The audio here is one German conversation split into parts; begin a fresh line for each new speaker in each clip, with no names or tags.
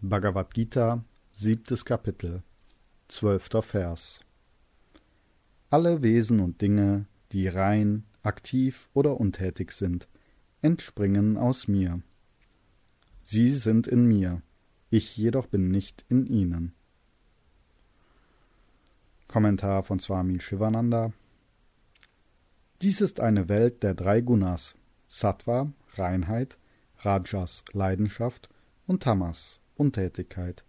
Bhagavad Gita, siebtes Kapitel, zwölfter Vers. Alle Wesen und Dinge, die rein, aktiv oder untätig sind, entspringen aus mir. Sie sind in mir, ich jedoch bin nicht in ihnen. Kommentar von Swami Shivananda Dies ist eine Welt der drei Gunas, Sattva, Reinheit, Rajas, Leidenschaft und Tamas, Untätigkeit.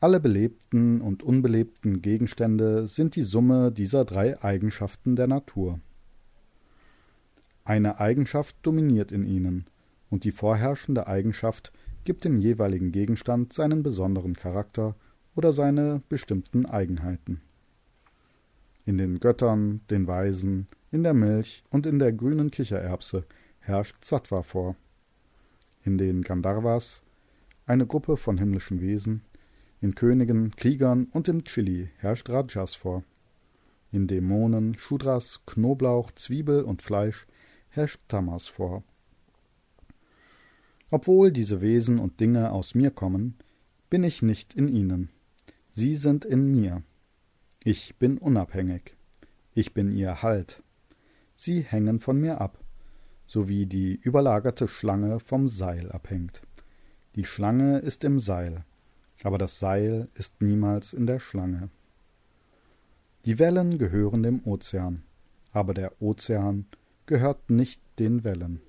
Alle belebten und unbelebten Gegenstände sind die Summe dieser drei Eigenschaften der Natur. Eine Eigenschaft dominiert in ihnen, und die vorherrschende Eigenschaft gibt dem jeweiligen Gegenstand seinen besonderen Charakter oder seine bestimmten Eigenheiten. In den Göttern, den Weisen, in der Milch und in der grünen Kichererbse herrscht Sattva vor. In den Gandharvas, eine Gruppe von himmlischen Wesen, in Königen, Kriegern und im Chili herrscht Rajas vor. In Dämonen, Shudras, Knoblauch, Zwiebel und Fleisch herrscht Tamas vor. Obwohl diese Wesen und Dinge aus mir kommen, bin ich nicht in ihnen. Sie sind in mir. Ich bin unabhängig. Ich bin ihr Halt. Sie hängen von mir ab, so wie die überlagerte Schlange vom Seil abhängt. Die Schlange ist im Seil, aber das Seil ist niemals in der Schlange. Die Wellen gehören dem Ozean, aber der Ozean gehört nicht den Wellen.